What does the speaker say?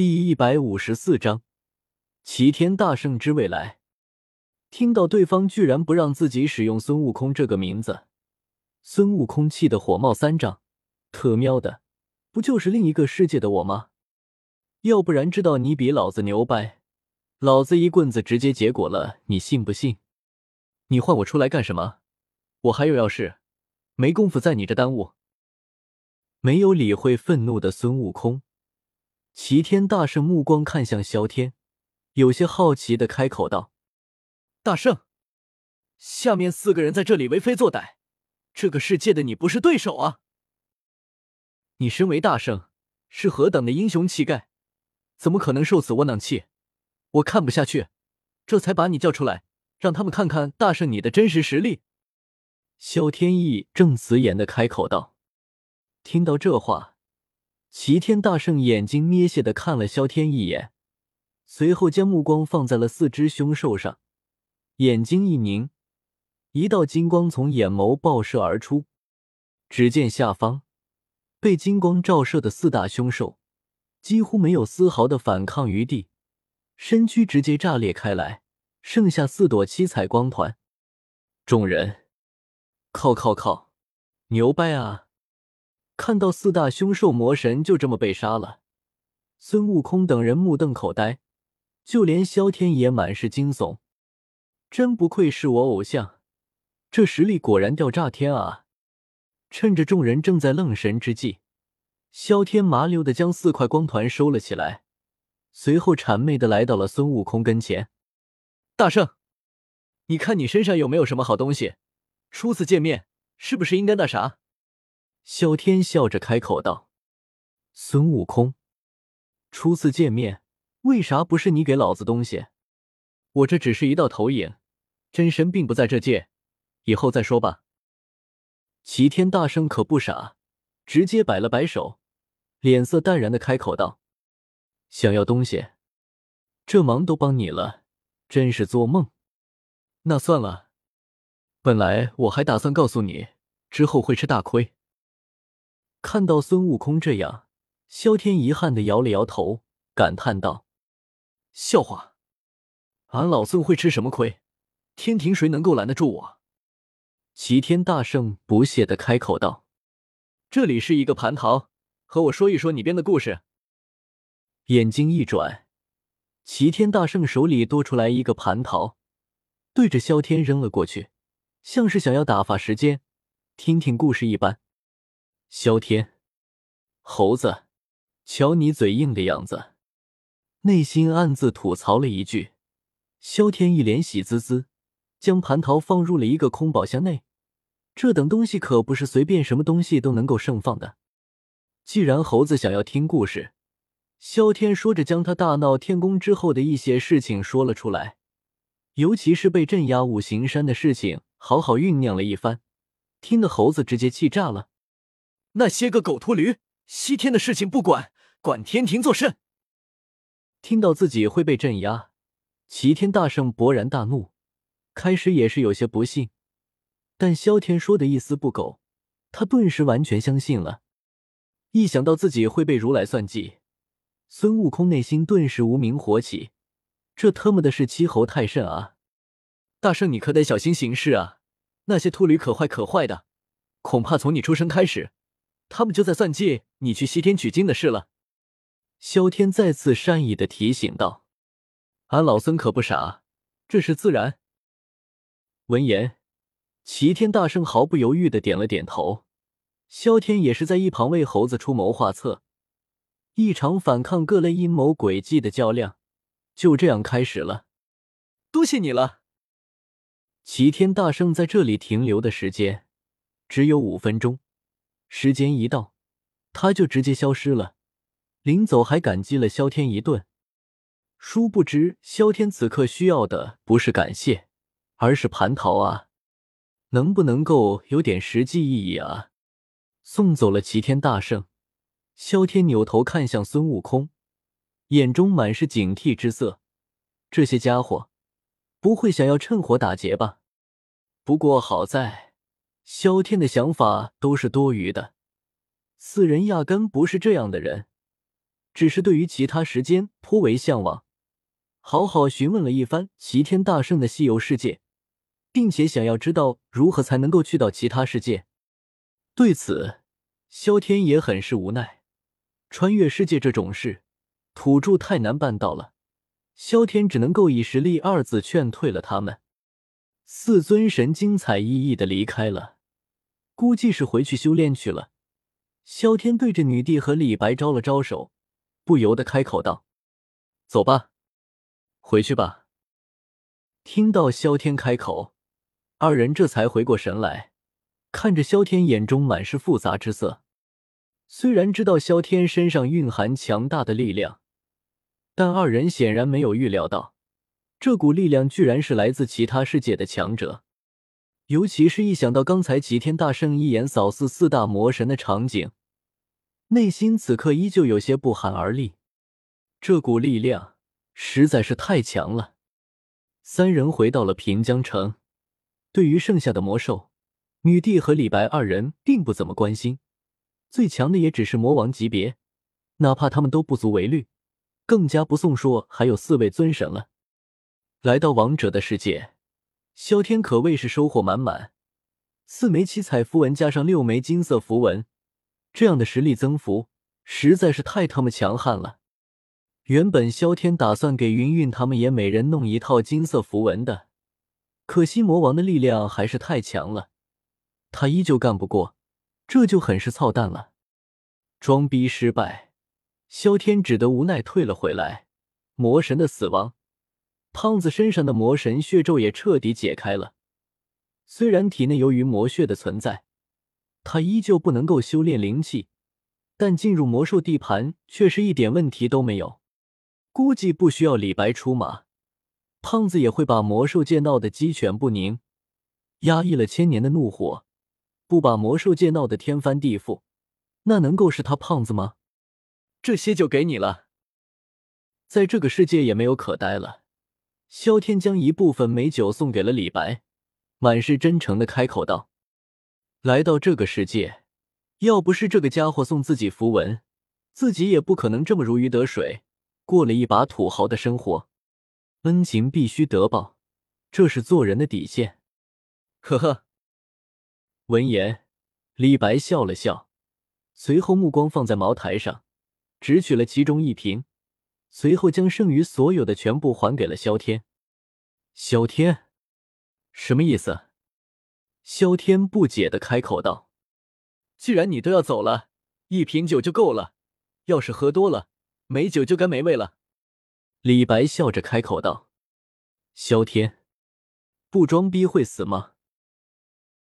第一百五十四章，齐天大圣之未来。听到对方居然不让自己使用孙悟空这个名字，孙悟空气得火冒三丈。特喵的，不就是另一个世界的我吗？要不然知道你比老子牛掰，老子一棍子直接结果了，你信不信？你唤我出来干什么？我还有要事，没工夫在你这耽误。没有理会愤怒的孙悟空。齐天大圣目光看向萧天，有些好奇的开口道：“大圣，下面四个人在这里为非作歹，这个世界的你不是对手啊！你身为大圣，是何等的英雄气概，怎么可能受此窝囊气？我看不下去，这才把你叫出来，让他们看看大圣你的真实实力。”萧天意正辞严的开口道：“听到这话。”齐天大圣眼睛眯斜的看了萧天一眼，随后将目光放在了四只凶兽上，眼睛一凝，一道金光从眼眸爆射而出。只见下方被金光照射的四大凶兽几乎没有丝毫的反抗余地，身躯直接炸裂开来，剩下四朵七彩光团。众人，靠靠靠，牛掰啊！看到四大凶兽魔神就这么被杀了，孙悟空等人目瞪口呆，就连萧天也满是惊悚。真不愧是我偶像，这实力果然吊炸天啊！趁着众人正在愣神之际，萧天麻溜的将四块光团收了起来，随后谄媚的来到了孙悟空跟前：“大圣，你看你身上有没有什么好东西？初次见面，是不是应该那啥？”萧天笑着开口道：“孙悟空，初次见面，为啥不是你给老子东西？我这只是一道投影，真身并不在这界，以后再说吧。”齐天大圣可不傻，直接摆了摆手，脸色淡然的开口道：“想要东西，这忙都帮你了，真是做梦。那算了，本来我还打算告诉你，之后会吃大亏。”看到孙悟空这样，萧天遗憾的摇了摇头，感叹道：“笑话，俺老孙会吃什么亏？天庭谁能够拦得住我？”齐天大圣不屑的开口道：“这里是一个蟠桃，和我说一说你编的故事。”眼睛一转，齐天大圣手里多出来一个蟠桃，对着萧天扔了过去，像是想要打发时间，听听故事一般。萧天，猴子，瞧你嘴硬的样子，内心暗自吐槽了一句。萧天一脸喜滋滋，将蟠桃放入了一个空宝箱内。这等东西可不是随便什么东西都能够盛放的。既然猴子想要听故事，萧天说着将他大闹天宫之后的一些事情说了出来，尤其是被镇压五行山的事情，好好酝酿了一番，听得猴子直接气炸了。那些个狗秃驴，西天的事情不管，管天庭作甚？听到自己会被镇压，齐天大圣勃然大怒。开始也是有些不信，但萧天说的一丝不苟，他顿时完全相信了。一想到自己会被如来算计，孙悟空内心顿时无名火起。这他妈的是七猴太甚啊！大圣，你可得小心行事啊！那些秃驴可坏可坏的，恐怕从你出生开始。他们就在算计你去西天取经的事了。萧天再次善意的提醒道：“俺老孙可不傻，这是自然。”闻言，齐天大圣毫不犹豫的点了点头。萧天也是在一旁为猴子出谋划策，一场反抗各类阴谋诡计的较量就这样开始了。多谢你了。齐天大圣在这里停留的时间只有五分钟。时间一到，他就直接消失了。临走还感激了萧天一顿。殊不知，萧天此刻需要的不是感谢，而是蟠桃啊！能不能够有点实际意义啊？送走了齐天大圣，萧天扭头看向孙悟空，眼中满是警惕之色。这些家伙不会想要趁火打劫吧？不过好在。萧天的想法都是多余的，四人压根不是这样的人，只是对于其他时间颇为向往，好好询问了一番齐天大圣的西游世界，并且想要知道如何才能够去到其他世界。对此，萧天也很是无奈。穿越世界这种事，土著太难办到了。萧天只能够以实力二字劝退了他们。四尊神精彩奕奕的离开了，估计是回去修炼去了。萧天对着女帝和李白招了招手，不由得开口道：“走吧，回去吧。”听到萧天开口，二人这才回过神来，看着萧天，眼中满是复杂之色。虽然知道萧天身上蕴含强大的力量，但二人显然没有预料到。这股力量居然是来自其他世界的强者，尤其是一想到刚才齐天大圣一眼扫四四大魔神的场景，内心此刻依旧有些不寒而栗。这股力量实在是太强了。三人回到了平江城，对于剩下的魔兽，女帝和李白二人并不怎么关心，最强的也只是魔王级别，哪怕他们都不足为虑，更加不送说还有四位尊神了。来到王者的世界，萧天可谓是收获满满。四枚七彩符文加上六枚金色符文，这样的实力增幅实在是太他妈强悍了。原本萧天打算给云云他们也每人弄一套金色符文的，可惜魔王的力量还是太强了，他依旧干不过，这就很是操蛋了。装逼失败，萧天只得无奈退了回来。魔神的死亡。胖子身上的魔神血咒也彻底解开了，虽然体内由于魔血的存在，他依旧不能够修炼灵气，但进入魔兽地盘却是一点问题都没有。估计不需要李白出马，胖子也会把魔兽界闹得鸡犬不宁，压抑了千年的怒火，不把魔兽界闹得天翻地覆，那能够是他胖子吗？这些就给你了，在这个世界也没有可待了。萧天将一部分美酒送给了李白，满是真诚的开口道：“来到这个世界，要不是这个家伙送自己符文，自己也不可能这么如鱼得水，过了一把土豪的生活。恩情必须得报，这是做人的底线。”呵呵。闻言，李白笑了笑，随后目光放在茅台上，只取了其中一瓶。随后将剩余所有的全部还给了萧天。萧天，什么意思？萧天不解的开口道：“既然你都要走了，一瓶酒就够了。要是喝多了，没酒就该没味了。”李白笑着开口道：“萧天，不装逼会死吗？”